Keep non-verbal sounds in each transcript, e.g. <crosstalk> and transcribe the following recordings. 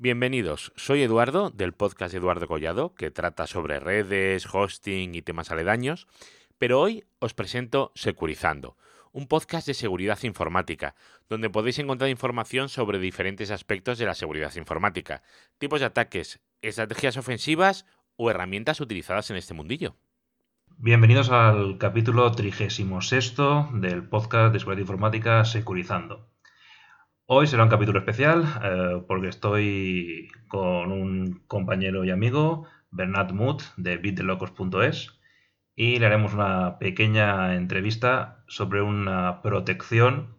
Bienvenidos, soy Eduardo del podcast Eduardo Collado, que trata sobre redes, hosting y temas aledaños, pero hoy os presento Securizando, un podcast de seguridad informática, donde podéis encontrar información sobre diferentes aspectos de la seguridad informática, tipos de ataques, estrategias ofensivas o herramientas utilizadas en este mundillo. Bienvenidos al capítulo 36 del podcast de seguridad informática Securizando. Hoy será un capítulo especial eh, porque estoy con un compañero y amigo, Bernat Muth, de bitdelocos.es, y le haremos una pequeña entrevista sobre una protección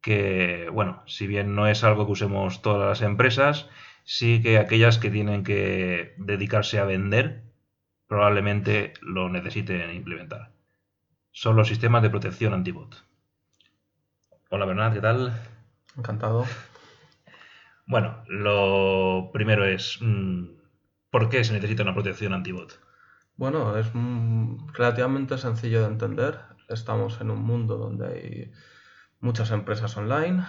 que, bueno, si bien no es algo que usemos todas las empresas, sí que aquellas que tienen que dedicarse a vender probablemente lo necesiten implementar. Son los sistemas de protección antibot. Hola Bernat, ¿qué tal? Encantado. Bueno, lo primero es, mm, ¿por qué se necesita una protección antibot? Bueno, es mm, relativamente sencillo de entender. Estamos en un mundo donde hay muchas empresas online,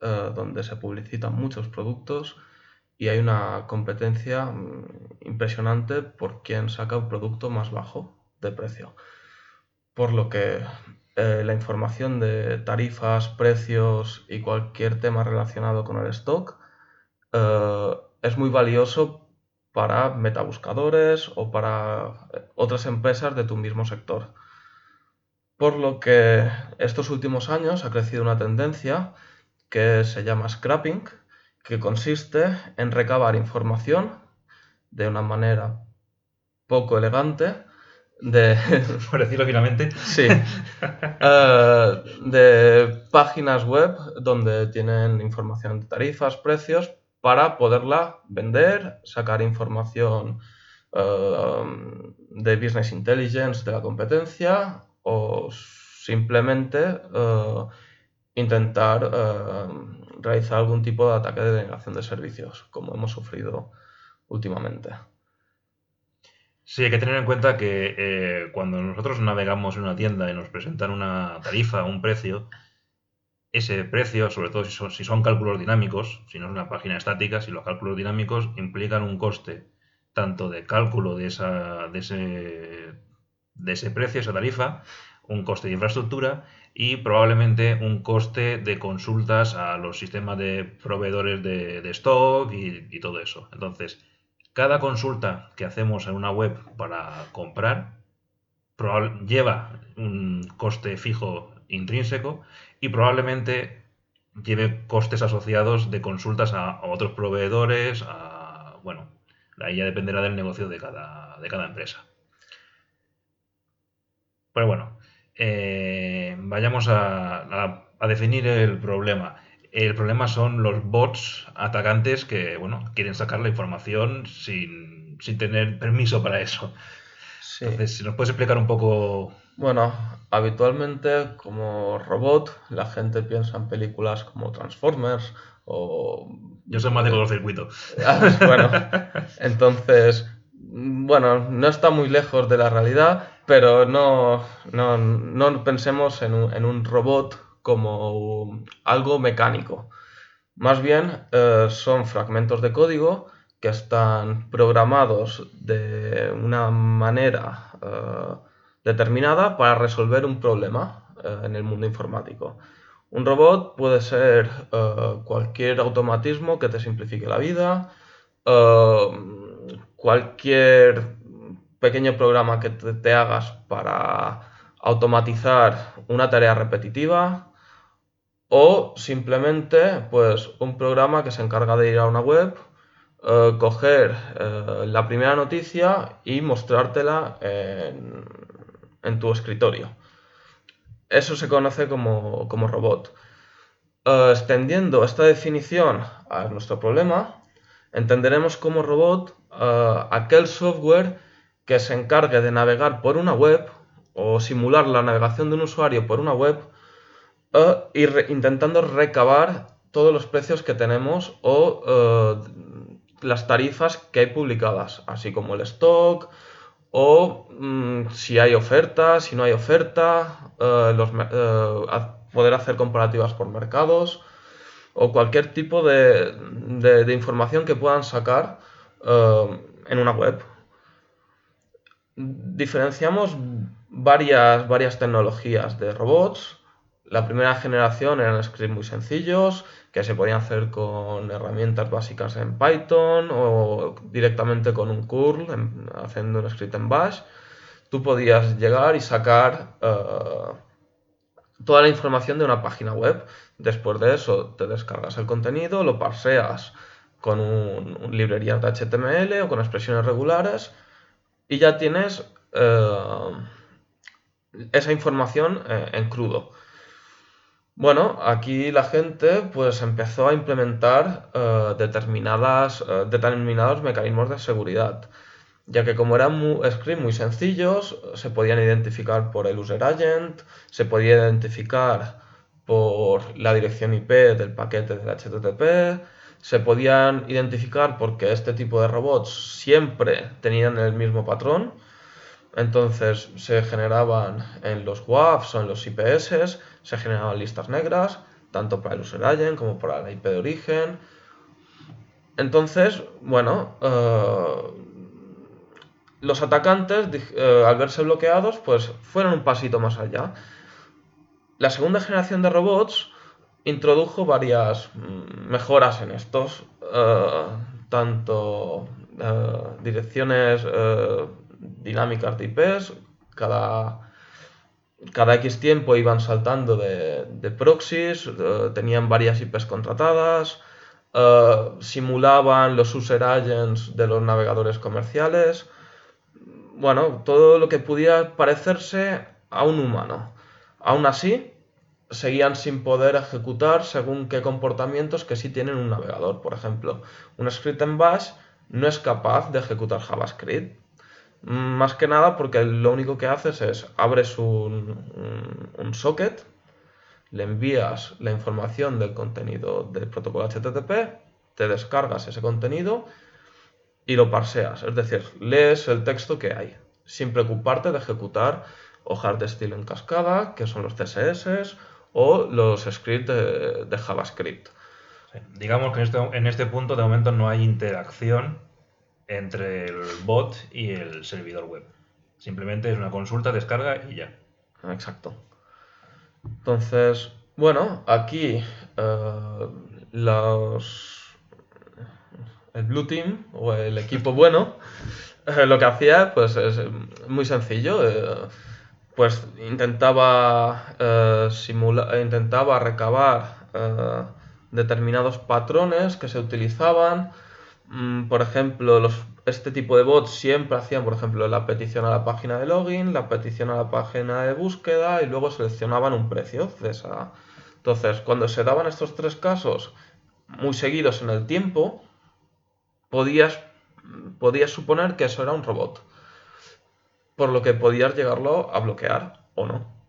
eh, donde se publicitan muchos productos y hay una competencia mm, impresionante por quien saca un producto más bajo de precio. Por lo que eh, la información de tarifas, precios y cualquier tema relacionado con el stock eh, es muy valioso para metabuscadores o para eh, otras empresas de tu mismo sector. Por lo que estos últimos años ha crecido una tendencia que se llama scrapping, que consiste en recabar información de una manera poco elegante de... <laughs> Por decirlo finalmente. Sí. <laughs> Eh, de páginas web donde tienen información de tarifas, precios, para poderla vender, sacar información eh, de business intelligence de la competencia o simplemente eh, intentar realizar algún tipo de ataque de denegación de servicios, como hemos sufrido últimamente. Sí, hay que tener en cuenta que eh, cuando nosotros navegamos en una tienda y nos presentan una tarifa, un precio, ese precio, sobre todo si son, cálculos dinámicos, si no es una página estática, si los cálculos dinámicos implican un coste tanto de cálculo de, esa, de, ese, de ese precio, esa tarifa, un coste de infraestructura y probablemente un coste de consultas a los sistemas de proveedores de, stock y todo eso. Entonces, cada consulta que hacemos en una web para comprar lleva un coste fijo intrínseco y probablemente lleve costes asociados de consultas a, otros proveedores, a, bueno, ahí ya dependerá del negocio de cada, de cada empresa. Pero bueno, eh, vayamos a definir el problema. El problema son los bots atacantes que, bueno, quieren sacar la información sin, tener permiso para eso. Entonces, si nos puedes explicar un poco... Bueno, habitualmente como robot la gente piensa en películas como Transformers o... Yo soy más de cortocircuito. <laughs> Ah, bueno, entonces, bueno, no está muy lejos de la realidad, pero no, no, pensemos en un, en un robot como algo mecánico. Más bien eh, son fragmentos de código que están programados de una manera eh, determinada para resolver un problema eh, en el mundo informático. Un robot puede ser cualquier automatismo que te simplifique la vida, cualquier pequeño programa que te hagas para automatizar una tarea repetitiva, o simplemente pues un programa que se encarga de ir a una web, eh, coger eh, la primera noticia y mostrártela en, tu escritorio. Eso se conoce como, robot. Eh, extendiendo esta definición a nuestro problema, entenderemos como robot aquel software que se encargue de navegar por una web o simular la navegación de un usuario por una web uh, intentando recabar todos los precios que tenemos o eh, las tarifas que hay publicadas, así como el stock o mm, si hay oferta, si no hay oferta, eh, poder hacer comparativas por mercados o cualquier tipo de, de- información que puedan sacar eh, en una web. Diferenciamos varias, varias tecnologías de robots. La primera generación eran scripts muy sencillos que se podían hacer con herramientas básicas en Python o directamente con un curl, en- haciendo un script en Bash. Tú podías llegar y sacar eh, toda la información de una página web. Después de eso, te descargas el contenido, lo parseas con un, librerías de HTML o con expresiones regulares y ya tienes eh, esa información eh, en crudo. Bueno, aquí la gente pues empezó a implementar eh, eh, determinados mecanismos de seguridad, ya que como eran mu- scripts muy sencillos, se podían identificar por el user agent, se podía identificar por la dirección IP del paquete del HTTP, se podían identificar porque este tipo de robots siempre tenían el mismo patrón, entonces se generaban en los WAFs o en los IPS, se generaban listas negras, tanto para el user agent como para la IP de origen. Entonces, bueno, eh, los atacantes, eh, al verse bloqueados, pues fueron un pasito más allá. La segunda generación de robots introdujo varias mm, mejoras en estos, eh, tanto direcciones dinámicas de IPs, cada, cada X tiempo iban saltando de, de proxies, eh, tenían varias IPs contratadas, eh, simulaban los user agents de los navegadores comerciales, bueno, todo lo que pudiera parecerse a un humano. Aún así, seguían sin poder ejecutar según qué comportamientos que sí tienen un navegador. Por ejemplo, un script en Bash no es capaz de ejecutar JavaScript. Más que nada porque lo único que haces es abres un, un- socket, le envías la información del contenido del protocolo HTTP, te descargas ese contenido y lo parseas, es decir, lees el texto que hay, sin preocuparte de ejecutar hojas de estilo en cascada, que son los CSS, o los scripts de, JavaScript. Digamos que en este, en este punto de momento no hay interacción entre el bot y el servidor web. Simplemente es una consulta, descarga y ya. Exacto. Entonces, bueno, aquí eh, los el Blue Team o el equipo <laughs> bueno eh, lo que hacía pues es muy sencillo. eh, pues intentaba eh, simula- intentaba recabar eh, determinados patrones que se utilizaban. Mm, por ejemplo, los, este tipo de bots siempre hacían, por ejemplo, la petición a la página de login, la petición a la página de búsqueda y luego seleccionaban un precio de esa. Entonces, cuando se daban estos tres casos muy seguidos en el tiempo, podías, podías suponer que eso era un robot. Por lo que podías llegarlo a bloquear o no.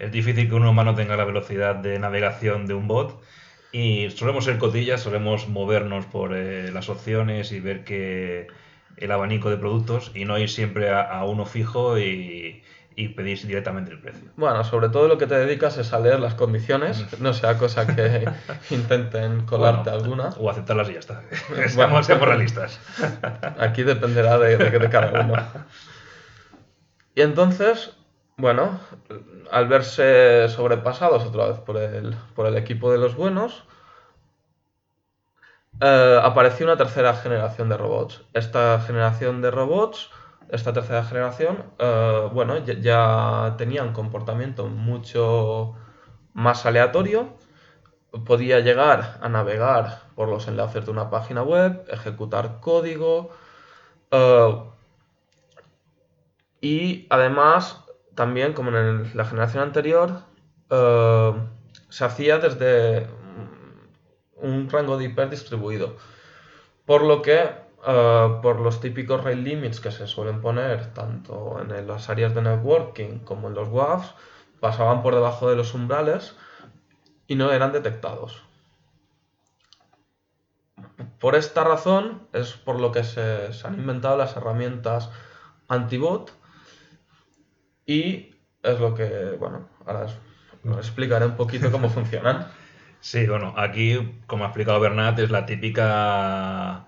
Es difícil que un humano tenga la velocidad de navegación de un bot y solemos ser cotillas, solemos movernos por eh, las opciones y ver que el abanico de productos y no ir siempre a, a uno fijo y, y pedir directamente el precio. Bueno, sobre todo lo que te dedicas es a leer las condiciones, no sea cosa que <laughs> intenten colarte Bueno, alguna. O aceptarlas y ya está. <laughs> <laughs> Bueno. Seamos, seamos realistas. Aquí dependerá de, de, de cada uno. Y entonces, bueno, al verse sobrepasados otra vez por el, por el equipo de los buenos, eh, apareció una tercera generación de robots. Esta generación de robots, esta tercera generación, eh, bueno, ya, ya tenía un comportamiento mucho más aleatorio. Podía llegar a navegar por los enlaces de una página web, ejecutar código, eh, y además, también, como en la generación anterior, eh, se hacía desde un rango de IP distribuido. Por lo que, eh, por los típicos rate limits que se suelen poner tanto en las áreas de networking como en los WAFs, pasaban por debajo de los umbrales y no eran detectados. Por esta razón es por lo que se han inventado las herramientas antibot y es lo que, bueno, ahora os, os explicaré un poquito cómo <laughs> funcionan. Sí, bueno, aquí, como ha explicado Bernat, es la típica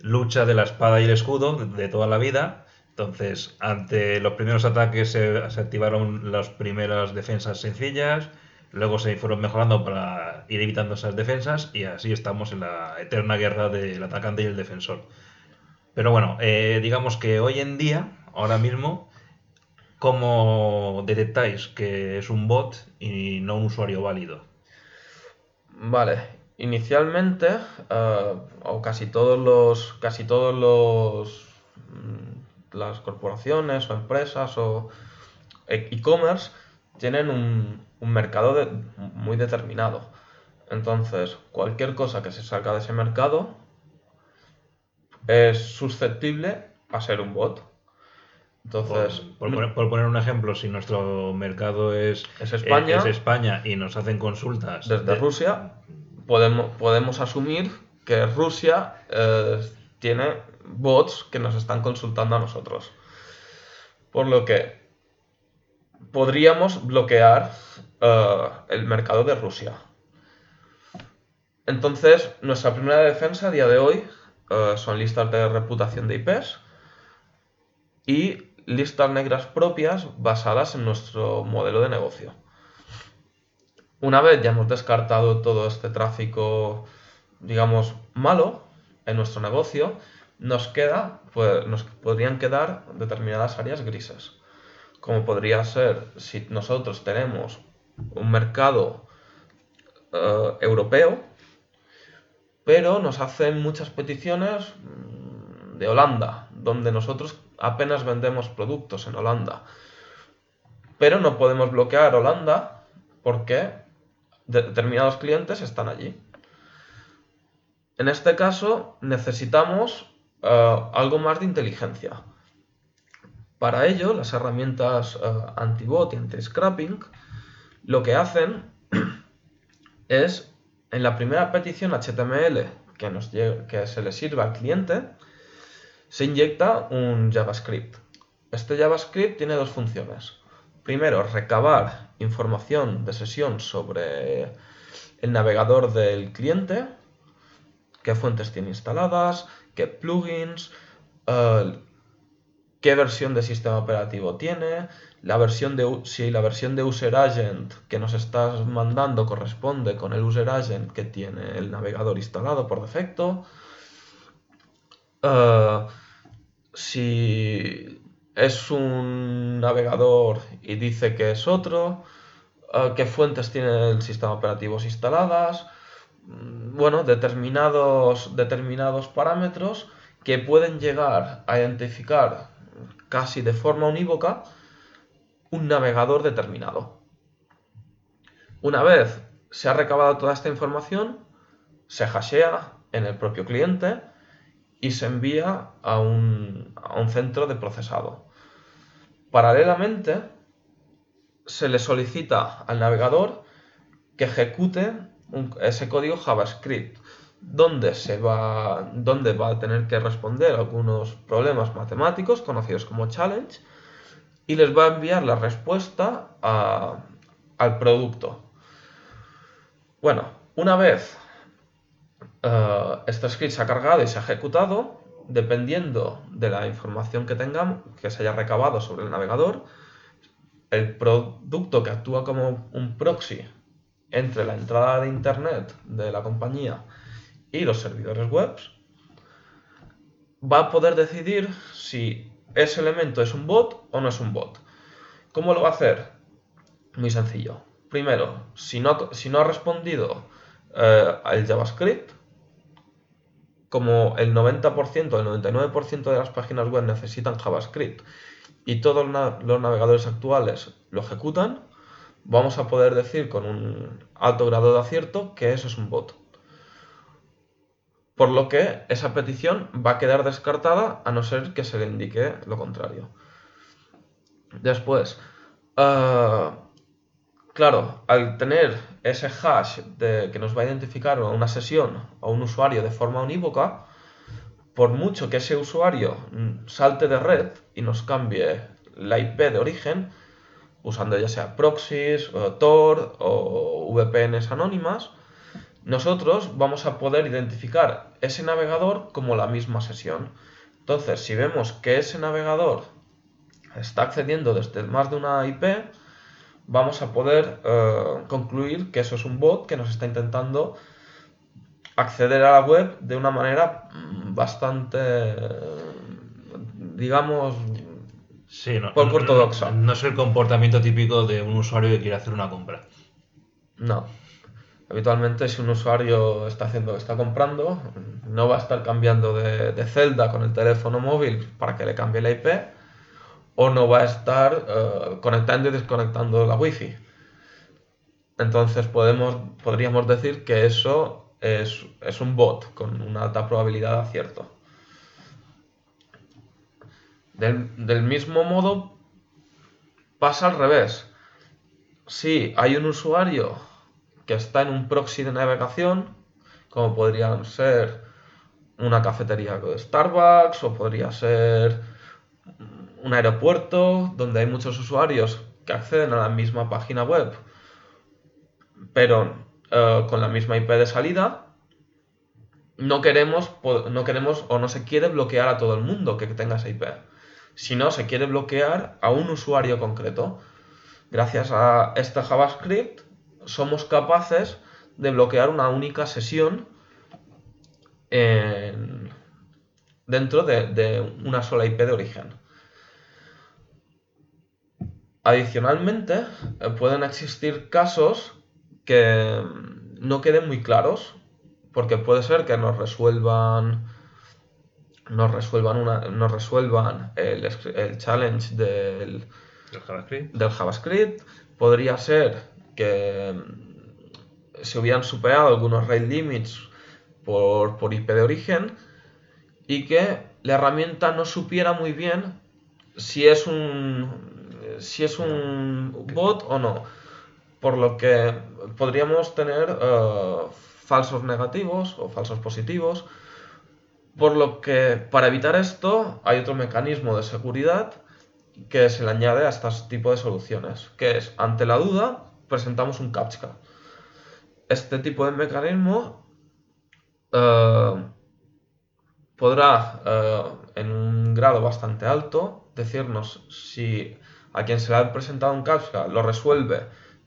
lucha de la espada y el escudo de, de toda la vida. Entonces, ante los primeros ataques se, se activaron las primeras defensas sencillas, luego se fueron mejorando para ir evitando esas defensas y así estamos en la eterna guerra del atacante y el defensor. Pero bueno, eh, digamos que hoy en día, ahora mismo, ¿cómo detectáis que es un bot y no un usuario válido? Vale, inicialmente, eh, o casi todos los, casi todos los, mm, las corporaciones o empresas o e- e-commerce tienen un, mercado muy determinado. Entonces, cualquier cosa que se salga de ese mercado es susceptible a ser un bot. Entonces, por poner, por poner un ejemplo, si nuestro mercado es, Es España. eh, es España y nos hacen consultas desde de- Rusia podemos, podemos asumir que Rusia eh, tiene bots que nos están consultando a nosotros. Por lo que podríamos bloquear eh, el mercado de Rusia. Entonces, nuestra primera defensa a día de hoy eh, son listas de reputación de IPs y listas negras propias basadas en nuestro modelo de negocio. Una vez ya hemos descartado todo este tráfico, digamos, malo en nuestro negocio, nos queda, pues, nos podrían quedar determinadas áreas grises. Como podría ser si nosotros tenemos un mercado eh, europeo, pero nos hacen muchas peticiones mm, de Holanda, donde nosotros apenas vendemos productos en Holanda. Pero no podemos bloquear Holanda porque de- determinados clientes están allí. En este caso necesitamos eh, algo más de inteligencia. Para ello, las herramientas eh, anti-bot y anti-scrapping lo que hacen <clears throat> es en la primera petición HTML que, nos que se le sirva al cliente, se inyecta un JavaScript. Este JavaScript tiene dos funciones. Primero, recabar información de sesión sobre el navegador del cliente, qué fuentes tiene instaladas, qué plugins, eh, qué versión de sistema operativo tiene, la versión de, si la versión de user agent que nos estás mandando corresponde con el user agent que tiene el navegador instalado por defecto. Eh, si es un navegador y dice que es otro, eh, qué fuentes tiene el sistema operativo instaladas, mm, bueno, determinados, determinados parámetros que pueden llegar a identificar casi de forma unívoca un navegador determinado. Una vez se ha recabado toda esta información, se hashea en el propio cliente y se envía a un, a un centro de procesado. Paralelamente, se le solicita al navegador que ejecute ese código JavaScript, donde, se va, donde va a tener que responder algunos problemas matemáticos conocidos como challenge y les va a enviar la respuesta al producto. Bueno, una vez eh, este script se ha cargado y se ha ejecutado, dependiendo de la información que tengamos, que se haya recabado sobre el navegador, el producto que actúa como un proxy entre la entrada de internet de la compañía y los servidores web va a poder decidir si ese elemento es un bot o no es un bot. ¿Cómo lo va a hacer? Muy sencillo. Primero, si no, ha respondido eh, al JavaScript, como el 90%, el 99% de las páginas web necesitan JavaScript y todos los na- los navegadores actuales lo ejecutan, vamos a poder decir con un alto grado de acierto que eso es un bot. Por lo que esa petición va a quedar descartada a no ser que se le indique lo contrario. Después, ah, claro, al tener ese hash que nos va a identificar a una sesión o un usuario de forma unívoca, por mucho que ese usuario salte de red y nos cambie la IP de origen, usando ya sea proxies, o Tor o VPNs anónimas, nosotros vamos a poder identificar ese navegador como la misma sesión. Entonces, si vemos que ese navegador está accediendo desde más de una IP, vamos a poder eh, concluir que eso es un bot que nos está intentando acceder a la web de una manera mm, bastante, digamos, Sí, no, Poco no- ortodoxa. No, es el comportamiento típico de un usuario que quiere hacer una compra. No. Habitualmente si un usuario está haciendo, está comprando, no va a estar cambiando de, de celda con el teléfono móvil para que le cambie la IP o no va a estar eh, conectando y desconectando la wifi. Entonces podríamos decir que eso es, un bot con una alta probabilidad de acierto. Del, del mismo modo pasa al revés. Si hay un usuario que está en un proxy de navegación, como podrían ser una cafetería de Starbucks o podría ser un aeropuerto donde hay muchos usuarios que acceden a la misma página web, pero eh, con la misma IP de salida, no queremos, no queremos o no se quiere bloquear a todo el mundo que tenga esa IP, sino se quiere bloquear a un usuario concreto. Gracias a este JavaScript somos capaces de bloquear una única sesión en- dentro de, de una sola IP de origen. Adicionalmente, eh, pueden existir casos que mm, no queden muy claros, porque puede ser que nos resuelvan nos resuelvan una, nos resuelvan el, el challenge del, El JavaScript. del JavaScript. Podría ser que mm, se hubieran superado algunos rate limits por, por IP de origen y que la herramienta no supiera muy bien si es un si es un bot o no. Por lo que podríamos tener eh, falsos negativos o falsos positivos. Por lo que para evitar esto hay otro mecanismo de seguridad que se le añade a este tipo de soluciones, que es, ante la duda, presentamos un CAPTCHA. Este tipo de mecanismo eh, podrá, eh, en un grado bastante alto, decirnos si a quien se le ha presentado un CAPTCHA lo resuelve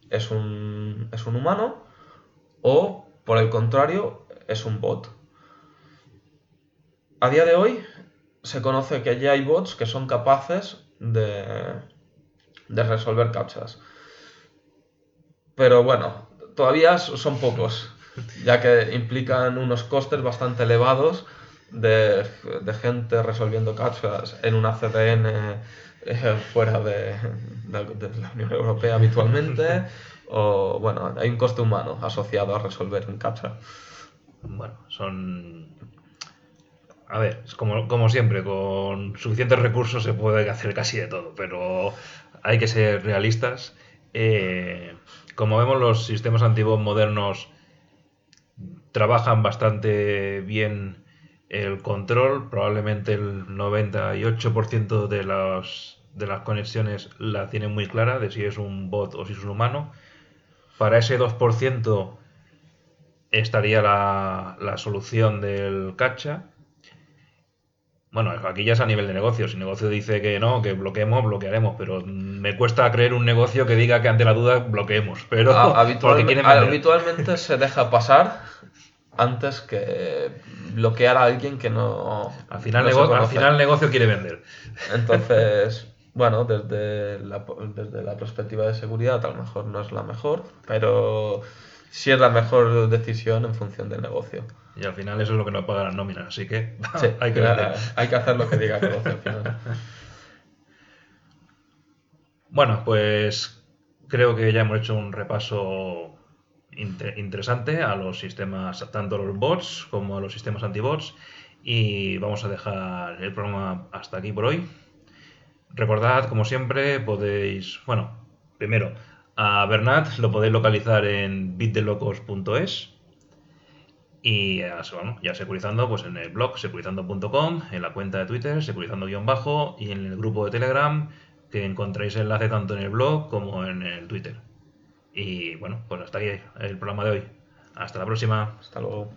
es un, es un humano o, por el contrario, es un bot. A día de hoy se conoce que ya hay bots que son capaces de, de resolver captchas. Pero bueno, todavía son pocos, ya que implican unos costes bastante elevados de, de gente resolviendo captchas en una CDN eh, fuera de, de- de la Unión Europea habitualmente. <laughs> O bueno, hay un coste humano asociado a resolver un captcha. Bueno, son. A ver, es como, como siempre, con suficientes recursos se puede hacer casi de todo, pero hay que ser realistas. Eh, como vemos, los sistemas antiguos modernos trabajan bastante bien el control. Probablemente el 98% de las, de las conexiones la tienen muy clara de si es un bot o si es un humano. Para ese 2% estaría la, la solución del cacha. Bueno, aquí ya es a nivel de negocio. Si el negocio dice que no, que bloqueemos, bloquearemos. Pero me cuesta creer un negocio que diga que ante la duda bloqueemos. Pero <laughs> A- porque habitualme- quieren vender. habitualmente se deja pasar antes que bloquear a alguien que no. Al final, no se nego- al conoce. final el negocio quiere vender. Entonces, <laughs> bueno, desde la, desde la perspectiva de seguridad a lo mejor no es la mejor, pero sí es la mejor decisión en función del negocio. Y al final eso es lo que nos pagan las nóminas. Así que <laughs> Sí, hay que hay que hacer lo que diga el negocio al final. <laughs> Bueno, pues creo que ya hemos hecho un repaso inte- interesante a los sistemas, tanto a los bots como a los sistemas antibots. Y vamos a dejar el programa hasta aquí por hoy. Recordad, como siempre, podéis, bueno, primero, a Bernat lo podéis localizar en bitdelocos.es y ya, bueno, ya securizando pues en el blog securizando.com, en la cuenta de Twitter securizando-bajo y en el grupo de Telegram que encontráis enlace tanto en el blog como en el Twitter. Y bueno, pues hasta ahí el programa de hoy. Hasta la próxima. Hasta luego.